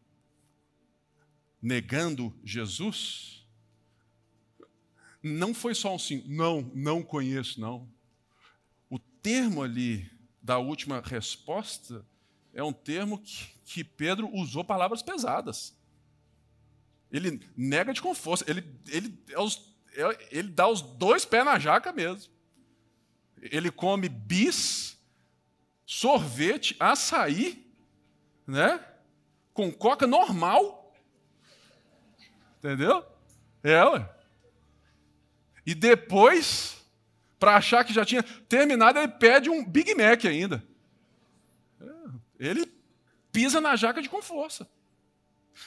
negando Jesus. Não foi só um sim, não, não conheço, não. O termo ali da última resposta é um termo que, que Pedro usou palavras pesadas. Ele nega de com força, ele, ele, é é, ele dá os dois pés na jaca mesmo ele come bis, sorvete, açaí, né? Com coca normal. Entendeu? É, ué. E depois, para achar que já tinha terminado, ele pede um Big Mac ainda. Ele pisa na jaca de com força.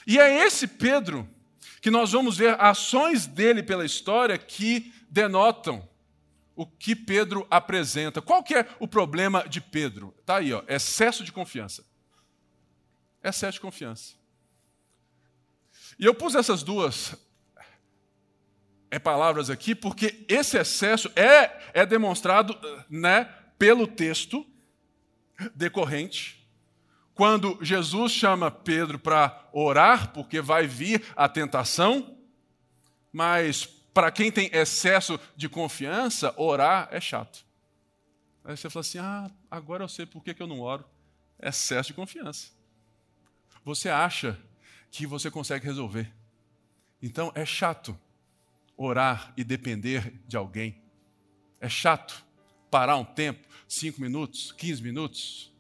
E é esse Pedro que nós vamos ver ações dele pela história que denotam o que Pedro apresenta. Qual que é o problema de Pedro? Está aí, ó, excesso de confiança. Excesso de confiança. E eu pus essas duas é, palavras aqui porque esse excesso é, é demonstrado né, pelo texto decorrente. Quando Jesus chama Pedro para orar, porque vai vir a tentação, mas para quem tem excesso de confiança, orar é chato. Aí você fala assim: ah, agora eu sei por que, eu não oro. Excesso de confiança. Você acha que você consegue resolver. Então é chato orar e depender de alguém. É chato parar um tempo, cinco minutos, quinze minutos.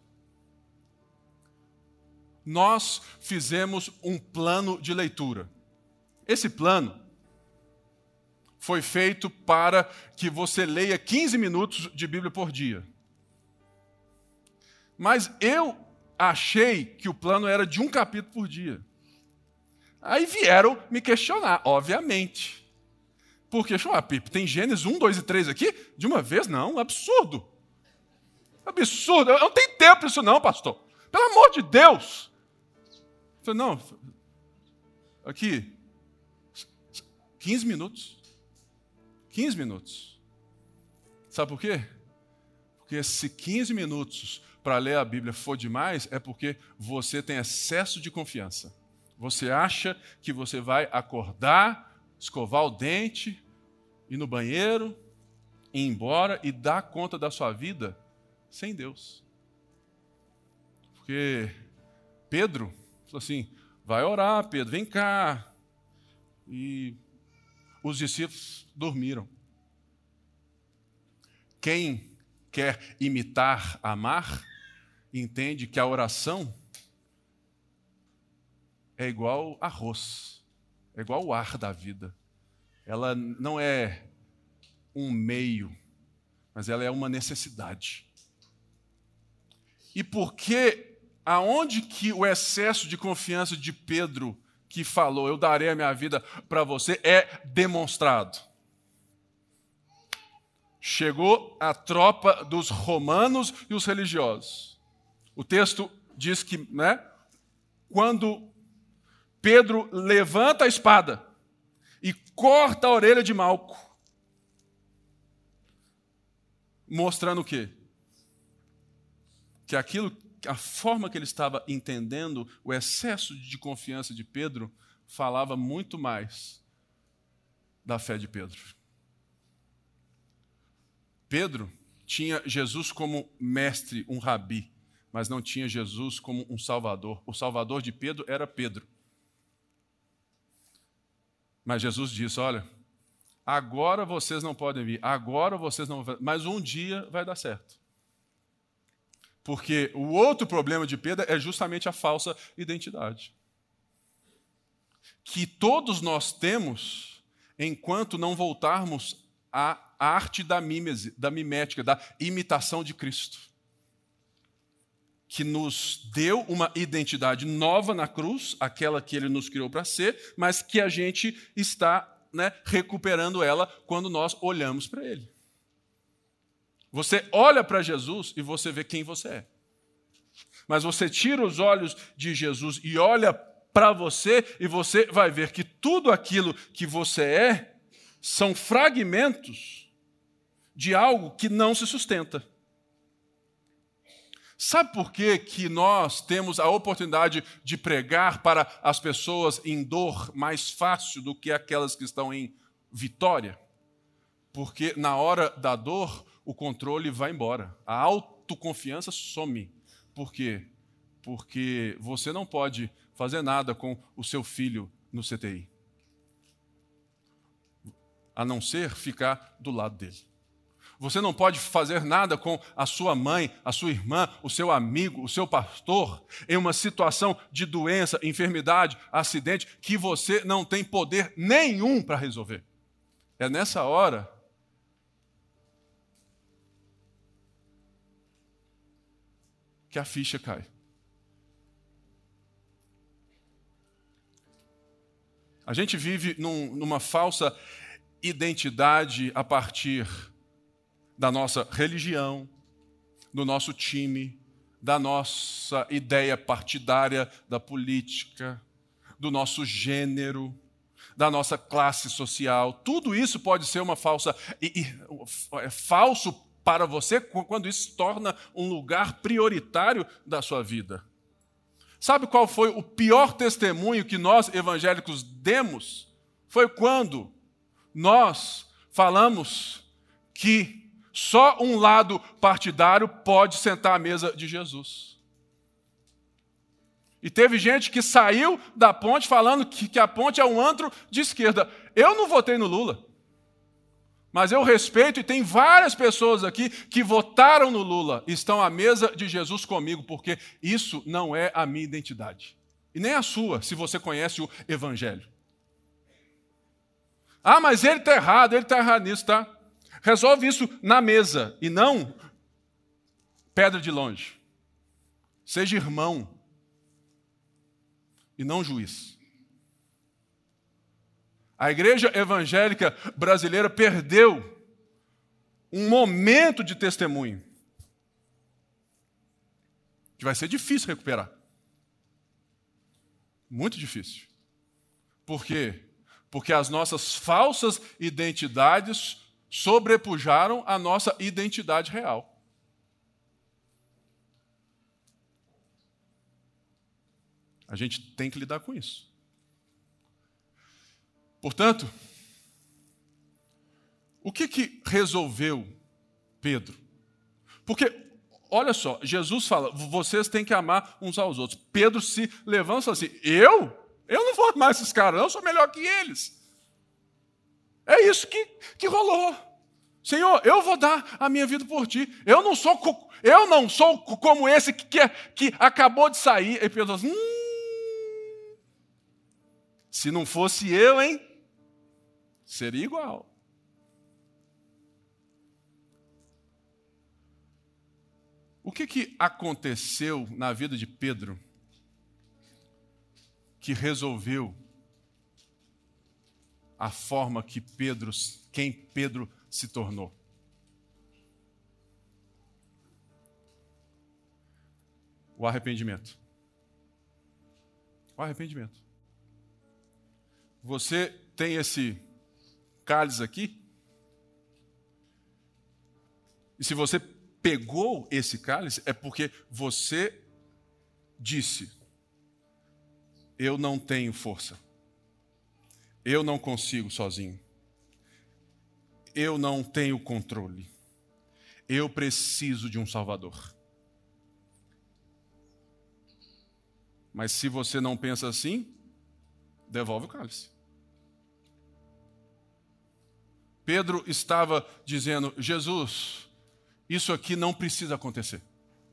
Nós fizemos um plano de leitura. Esse plano foi feito para que você leia 15 minutos de Bíblia por dia. Mas eu achei que o plano era de um capítulo por dia. Aí vieram me questionar, obviamente. Porque, ah, Pipe, tem Gênesis 1, 2 e 3 aqui? De uma vez? Não, absurdo. Absurdo. Eu não tenho tempo para isso não, pastor. Pelo amor de Deus. Eu falei, não, aqui, 15 minutos. 15 minutos. Sabe por quê? Porque se 15 minutos para ler a Bíblia for demais, é porque você tem excesso de confiança. Você acha que você vai acordar escovar o dente, ir no banheiro, ir embora e dar conta da sua vida sem Deus. Porque Pedro falou assim: vai orar, Pedro, vem cá. E os discípulos dormiram. Quem quer imitar amar, entende que a oração é igual arroz, é igual o ar da vida. Ela não é um meio, mas ela é uma necessidade. E porque aonde que o excesso de confiança de Pedro que falou, eu darei a minha vida para você, é demonstrado? Chegou a tropa dos romanos e os religiosos. O texto diz que, né, quando Pedro levanta a espada e corta a orelha de Malco, mostrando o quê? Que aquilo, a forma que ele estava entendendo, o excesso de confiança de Pedro, falava muito mais da fé de Pedro. Pedro tinha Jesus como mestre, um rabi, mas não tinha Jesus como um salvador. O salvador de Pedro era Pedro. Mas Jesus disse: Olha, Agora vocês não podem vir, agora vocês não vão, mas um dia vai dar certo. Porque o outro problema de Pedro é justamente a falsa identidade. Que todos nós temos enquanto não voltarmos à arte da mímese, da mimética, da imitação de Cristo. Que nos deu uma identidade nova na cruz, aquela que ele nos criou para ser, mas que a gente está né, recuperando ela quando nós olhamos para Ele. Você olha para Jesus e você vê quem você é. Mas você tira os olhos de Jesus e olha para você e você vai ver que tudo aquilo que você é são fragmentos de algo que não se sustenta. Sabe por que, que nós temos a oportunidade de pregar para as pessoas em dor mais fácil do que aquelas que estão em vitória? Porque na hora da dor, o controle vai embora, a autoconfiança some. Por quê? Porque você não pode fazer nada com o seu filho no CTI, a não ser ficar do lado dele. Você não pode fazer nada com a sua mãe, a sua irmã, o seu amigo, o seu pastor, em uma situação de doença, enfermidade, acidente, que você não tem poder nenhum para resolver. É nessa hora que a ficha cai. A gente vive num, numa falsa identidade a partir da nossa religião, do nosso time, da nossa ideia partidária da política, do nosso gênero, da nossa classe social. Tudo isso pode ser uma falsa e, e, é falso para você quando isso se torna um lugar prioritário da sua vida. Sabe qual foi o pior testemunho que nós evangélicos demos? Foi quando nós falamos que só um lado partidário pode sentar à mesa de Jesus. E teve gente que saiu da ponte falando que, que a ponte é um antro de esquerda. Eu não votei no Lula. Mas eu respeito e tem várias pessoas aqui que votaram no Lula estão à mesa de Jesus comigo, porque isso não é a minha identidade. E nem a sua, se você conhece o Evangelho. Ah, mas ele está errado, ele está errado nisso, tá? Resolve isso na mesa e não pedra de longe. Seja irmão e não juiz. A igreja evangélica brasileira perdeu um momento de testemunho que vai ser difícil recuperar. Muito difícil. Por quê? Porque as nossas falsas identidades sobrepujaram a nossa identidade real. A gente tem que lidar com isso. Portanto, O que que resolveu Pedro? Porque, olha só, Jesus fala, vocês têm que amar uns aos outros. Pedro se levanta assim, eu? Eu não vou amar esses caras, eu sou melhor que eles. É isso que, que rolou. Senhor, eu vou dar a minha vida por ti. Eu não sou, eu não sou como esse que, que, que acabou de sair. E Pedro diz, hum, se não fosse eu, hein? Seria igual. O que, que aconteceu na vida de Pedro que resolveu a forma que Pedro, quem Pedro se tornou? O arrependimento. O arrependimento. Você tem esse cálice aqui? E se você pegou esse cálice é porque você disse: Eu não tenho força. Eu não consigo sozinho. Eu não tenho controle. Eu preciso de um Salvador. Mas se você não pensa assim, devolve o cálice. Pedro estava dizendo: Jesus, isso aqui não precisa acontecer.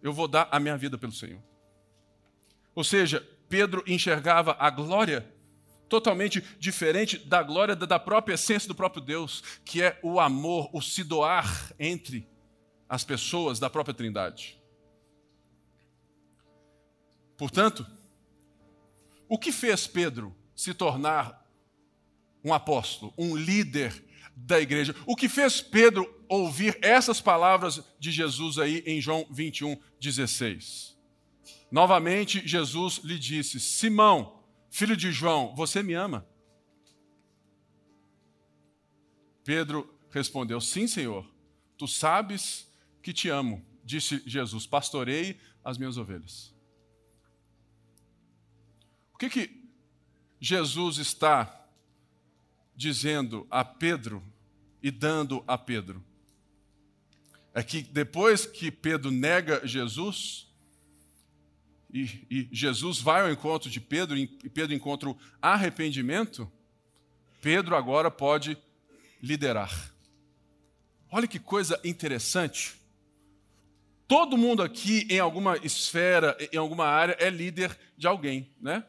Eu vou dar a minha vida pelo Senhor. Ou seja, Pedro enxergava a glória totalmente diferente da glória da própria essência do próprio Deus, que é o amor, o se doar entre as pessoas da própria Trindade. Portanto, o que fez Pedro se tornar um apóstolo, um líder da igreja? O que fez Pedro ouvir essas palavras de Jesus aí em João 21, 16. Novamente, Jesus lhe disse: Simão, filho de João, você me ama? Pedro respondeu: Sim, Senhor, tu sabes que te amo. Disse Jesus: Pastorei as minhas ovelhas. O que, que Jesus está dizendo a Pedro e dando a Pedro? é que depois que Pedro nega Jesus, e, e, Jesus vai ao encontro de Pedro, e Pedro encontra o arrependimento, Pedro agora pode liderar. Olha que coisa interessante. Todo mundo aqui, em alguma esfera, em alguma área, é líder de alguém, né?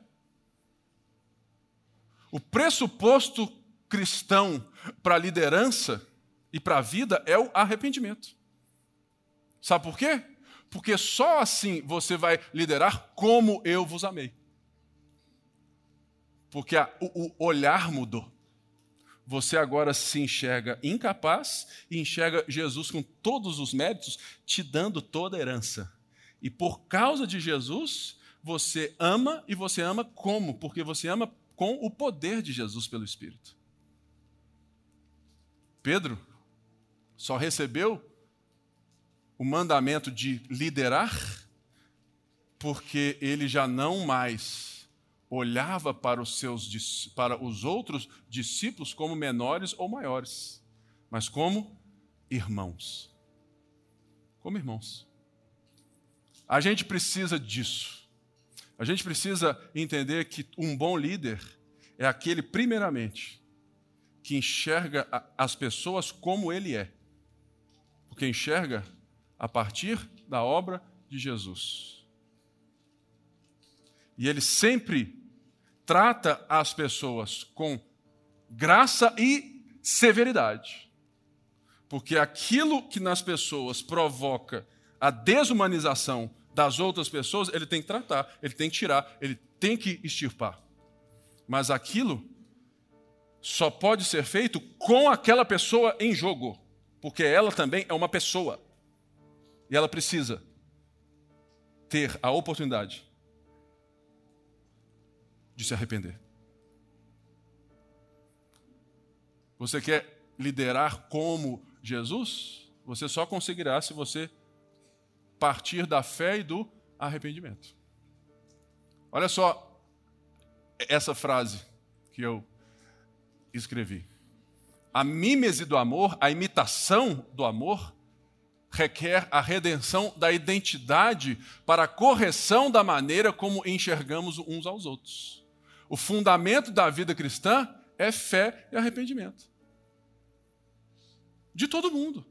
O pressuposto cristão para a liderança e para a vida é o arrependimento. Sabe por quê? Porque só assim você vai liderar como eu vos amei. Porque a, o, o olhar mudou. Você agora se enxerga incapaz e enxerga Jesus com todos os méritos, te dando toda a herança. E por causa de Jesus, você ama e você ama como? Porque você ama com o poder de Jesus pelo Espírito. Pedro só recebeu o mandamento de liderar, porque ele já não mais olhava para os seus para os outros discípulos como menores ou maiores, mas como irmãos. Como irmãos. A gente precisa disso. A gente precisa entender que um bom líder é aquele, primeiramente, que enxerga as pessoas como ele é. Porque enxerga a partir da obra de Jesus. E ele sempre trata as pessoas com graça e severidade. Porque aquilo que nas pessoas provoca a desumanização das outras pessoas, ele tem que tratar, ele tem que tirar, ele tem que extirpar. Mas aquilo só pode ser feito com aquela pessoa em jogo, porque ela também é uma pessoa. E ela precisa ter a oportunidade de se arrepender. Você quer liderar como Jesus? Você só conseguirá se você partir da fé e do arrependimento. Olha só essa frase que eu escrevi. A mímese do amor, a imitação do amor, requer a redenção da identidade para a correção da maneira como enxergamos uns aos outros. O fundamento da vida cristã é fé e arrependimento. De todo mundo.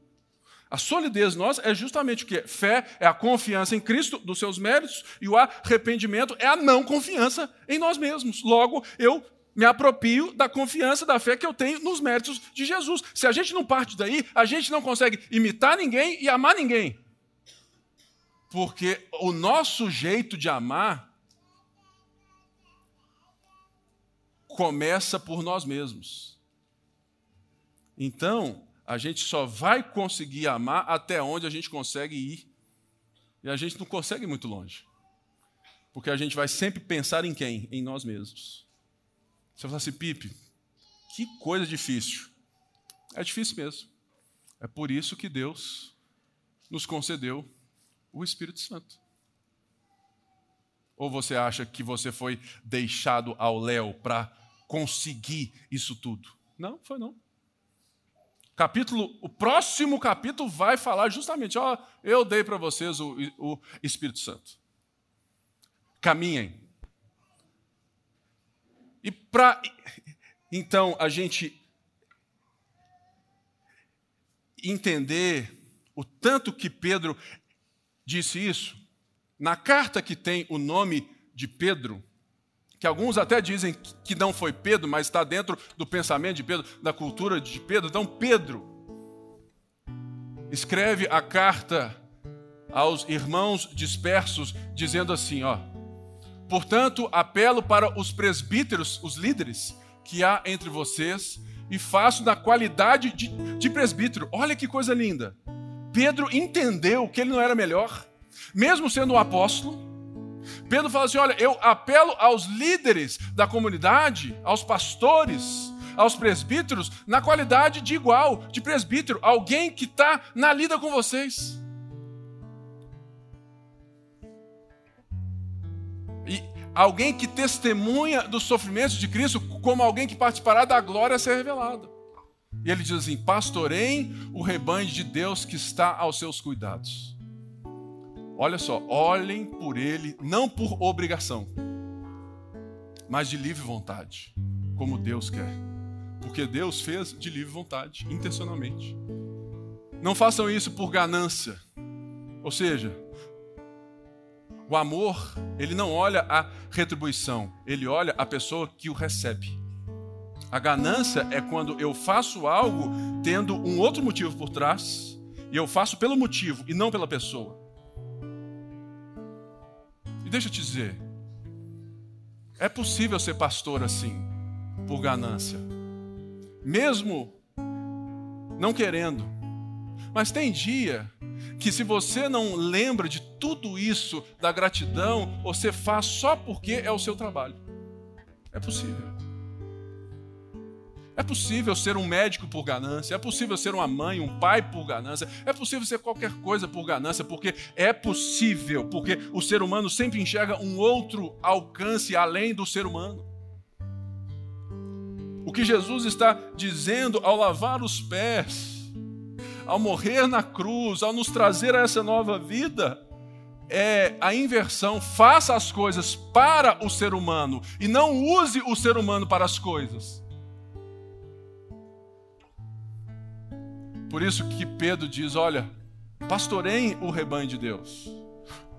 A solidez nossa é justamente o que? Fé é a confiança em Cristo, dos seus méritos, e o arrependimento é a não confiança em nós mesmos. Logo, eu me aproprio da confiança, da fé que eu tenho nos méritos de Jesus. Se a gente não parte daí, a gente não consegue imitar ninguém e amar ninguém. Porque o nosso jeito de amar começa por nós mesmos. Então, a gente só vai conseguir amar até onde a gente consegue ir. E a gente não consegue ir muito longe. Porque a gente vai sempre pensar em quem? Em nós mesmos. Você fala assim, Pipe, que coisa difícil. É difícil mesmo. É por isso que Deus nos concedeu o Espírito Santo. Ou você acha que você foi deixado ao léu para conseguir isso tudo? Não, foi não. Capítulo, o próximo capítulo vai falar justamente, ó, eu dei para vocês o, o Espírito Santo. Caminhem, e para então a gente entender o tanto que Pedro disse isso, na carta que tem o nome de Pedro, que alguns até dizem que não foi Pedro, mas está dentro do pensamento de Pedro, da cultura de Pedro. Então, Pedro escreve a carta aos irmãos dispersos, dizendo assim: ó, Portanto, apelo para os presbíteros, os líderes que há entre vocês, e faço na qualidade de, de presbítero. Olha que coisa linda. Pedro entendeu que ele não era melhor, mesmo sendo um apóstolo. Pedro fala assim: olha, eu apelo aos líderes da comunidade, aos pastores, aos presbíteros, na qualidade de igual, de presbítero, alguém que está na lida com vocês. Alguém que testemunha dos sofrimentos de Cristo como alguém que participará da glória a ser revelada. E ele diz assim: Pastorei o rebanho de Deus que está aos seus cuidados. Olha só, olhem por ele, não por obrigação, mas de livre vontade, como Deus quer. Porque Deus fez de livre vontade, intencionalmente. Não façam isso por ganância. Ou seja, o amor, ele não olha a retribuição, ele olha a pessoa que o recebe. A ganância é quando eu faço algo tendo um outro motivo por trás, e eu faço pelo motivo e não pela pessoa. E deixa eu te dizer, é possível ser pastor assim, por ganância, mesmo não querendo. Mas tem dia que se você não lembra de tudo isso, da gratidão, você faz só porque é o seu trabalho. É possível. É possível ser um médico por ganância, é possível ser uma mãe, um pai por ganância, é possível ser qualquer coisa por ganância, porque é possível, porque o ser humano sempre enxerga um outro alcance além do ser humano. O que Jesus está dizendo ao lavar os pés, ao morrer na cruz, ao nos trazer a essa nova vida, é a inversão. Faça as coisas para o ser humano e não use o ser humano para as coisas. Por isso que Pedro diz: olha, pastoreiem o rebanho de Deus,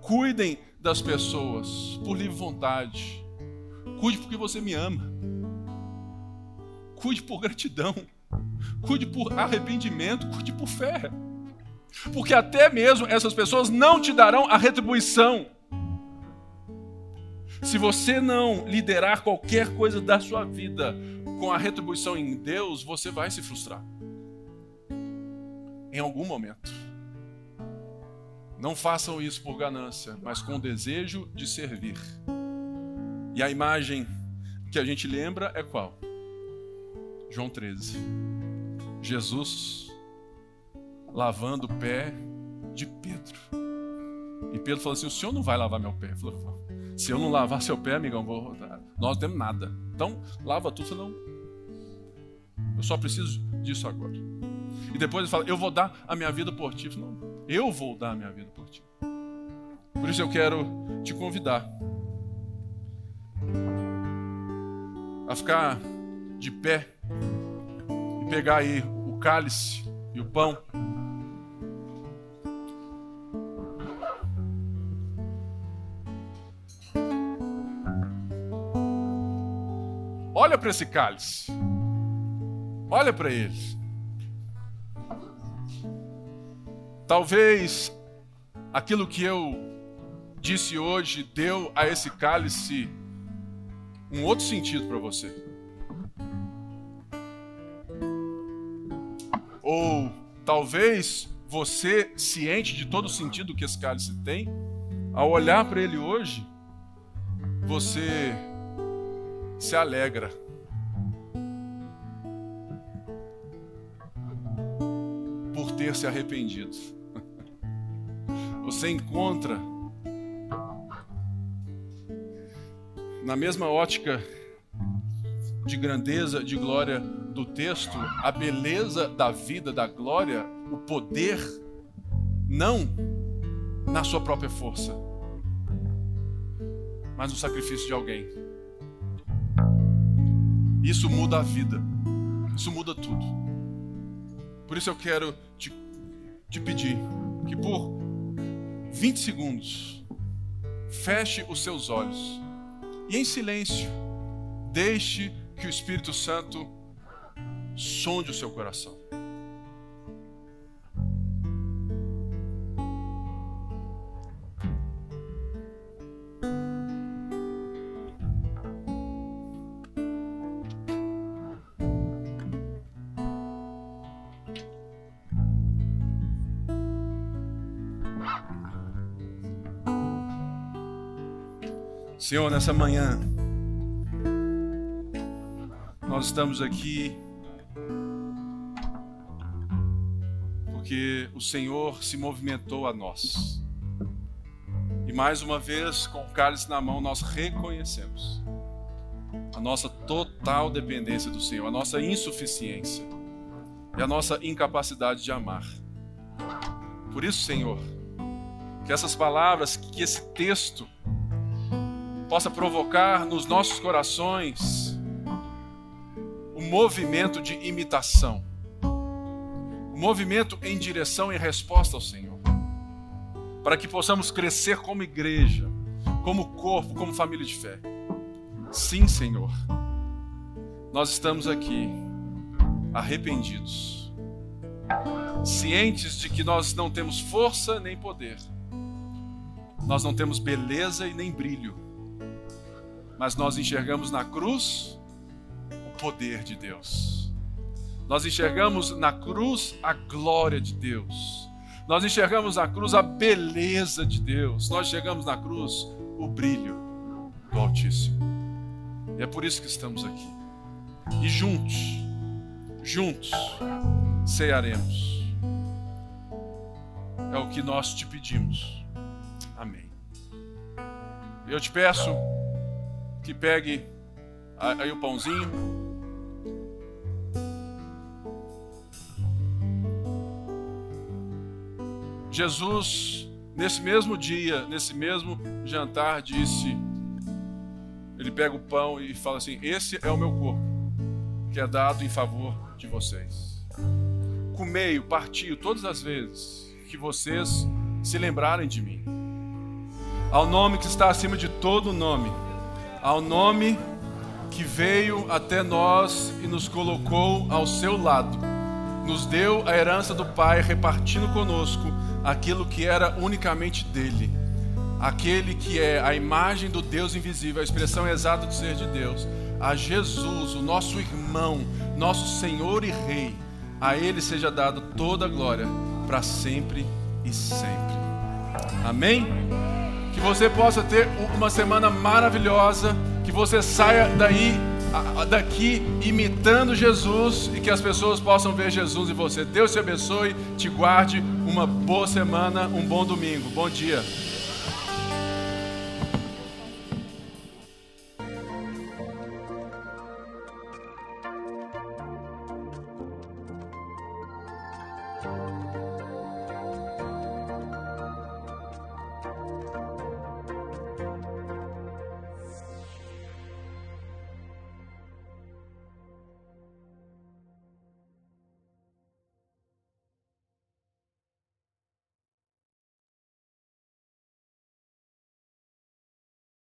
cuidem das pessoas por livre vontade, cuide porque você me ama, cuide por gratidão. Cuide por arrependimento, cuide por fé. Porque até mesmo essas pessoas não te darão a retribuição. Se você não liderar qualquer coisa da sua vida com a retribuição em Deus, você vai se frustrar. Em algum momento. Não façam isso por ganância, mas com desejo de servir. E a imagem que a gente lembra é qual? João 13. Jesus lavando o pé de Pedro. E Pedro falou assim: O senhor não vai lavar meu pé? Ele falou: Se eu não lavar seu pé, amigão, vou... nós não temos nada. Então, lava tudo, senão. Eu só preciso disso agora. E depois ele fala: Eu vou dar a minha vida por ti. Não, eu vou dar a minha vida por ti. Por isso eu quero te convidar a ficar de pé pegar aí o cálice e o pão. Olha para esse cálice. Olha para ele. Talvez aquilo que eu disse hoje deu a esse cálice um outro sentido para você. Ou talvez você, ciente de todo o sentido que esse cálice tem, ao olhar para ele hoje, você se alegra. Por ter se arrependido. Você encontra, na mesma ótica de grandeza, de glória do texto, a beleza da vida, da glória, o poder, não na sua própria força, mas no sacrifício de alguém. Isso muda a vida. Isso muda tudo. Por isso eu quero te, te pedir que por 20 segundos feche os seus olhos e em silêncio deixe que o Espírito Santo sonde o seu coração. Senhor, nessa manhã, nós estamos aqui Senhor se movimentou a nós. E mais uma vez, com o cálice na mão, nós reconhecemos a nossa total dependência do Senhor, a nossa insuficiência e a nossa incapacidade de amar. Por isso, Senhor, que essas palavras, que esse texto possa provocar nos nossos corações um movimento de imitação, movimento em direção e resposta ao Senhor, para que possamos crescer como igreja, como corpo, como família de fé. Sim, Senhor, nós estamos aqui arrependidos, cientes de que nós não temos força nem poder, nós não temos beleza e nem brilho. Mas nós enxergamos na cruz o poder de Deus. Nós enxergamos na cruz a glória de Deus. Nós enxergamos na cruz a beleza de Deus. Nós enxergamos na cruz o brilho do Altíssimo. E é por isso que estamos aqui. E juntos, juntos, cearemos. É o que nós te pedimos. Amém. Eu te peço que pegue aí o pãozinho. Jesus, nesse mesmo dia, nesse mesmo jantar, disse: Ele pega o pão e fala assim: Esse é o meu corpo, que é dado em favor de vocês. Comei, partiu todas as vezes que vocês se lembrarem de mim. Ao nome que está acima de todo nome ao nome que veio até nós e nos colocou ao seu lado. Nos deu a herança do Pai, repartindo conosco aquilo que era unicamente dele. Aquele que é a imagem do Deus invisível, a expressão exata do ser de Deus. A Jesus, o nosso irmão, nosso Senhor e Rei. A Ele seja dada toda a glória, para sempre e sempre. Amém? que você possa ter uma semana maravilhosa, que você saia daí daqui imitando Jesus e que as pessoas possam ver Jesus em você. Deus te abençoe, te guarde, uma boa semana, um bom domingo. Bom dia.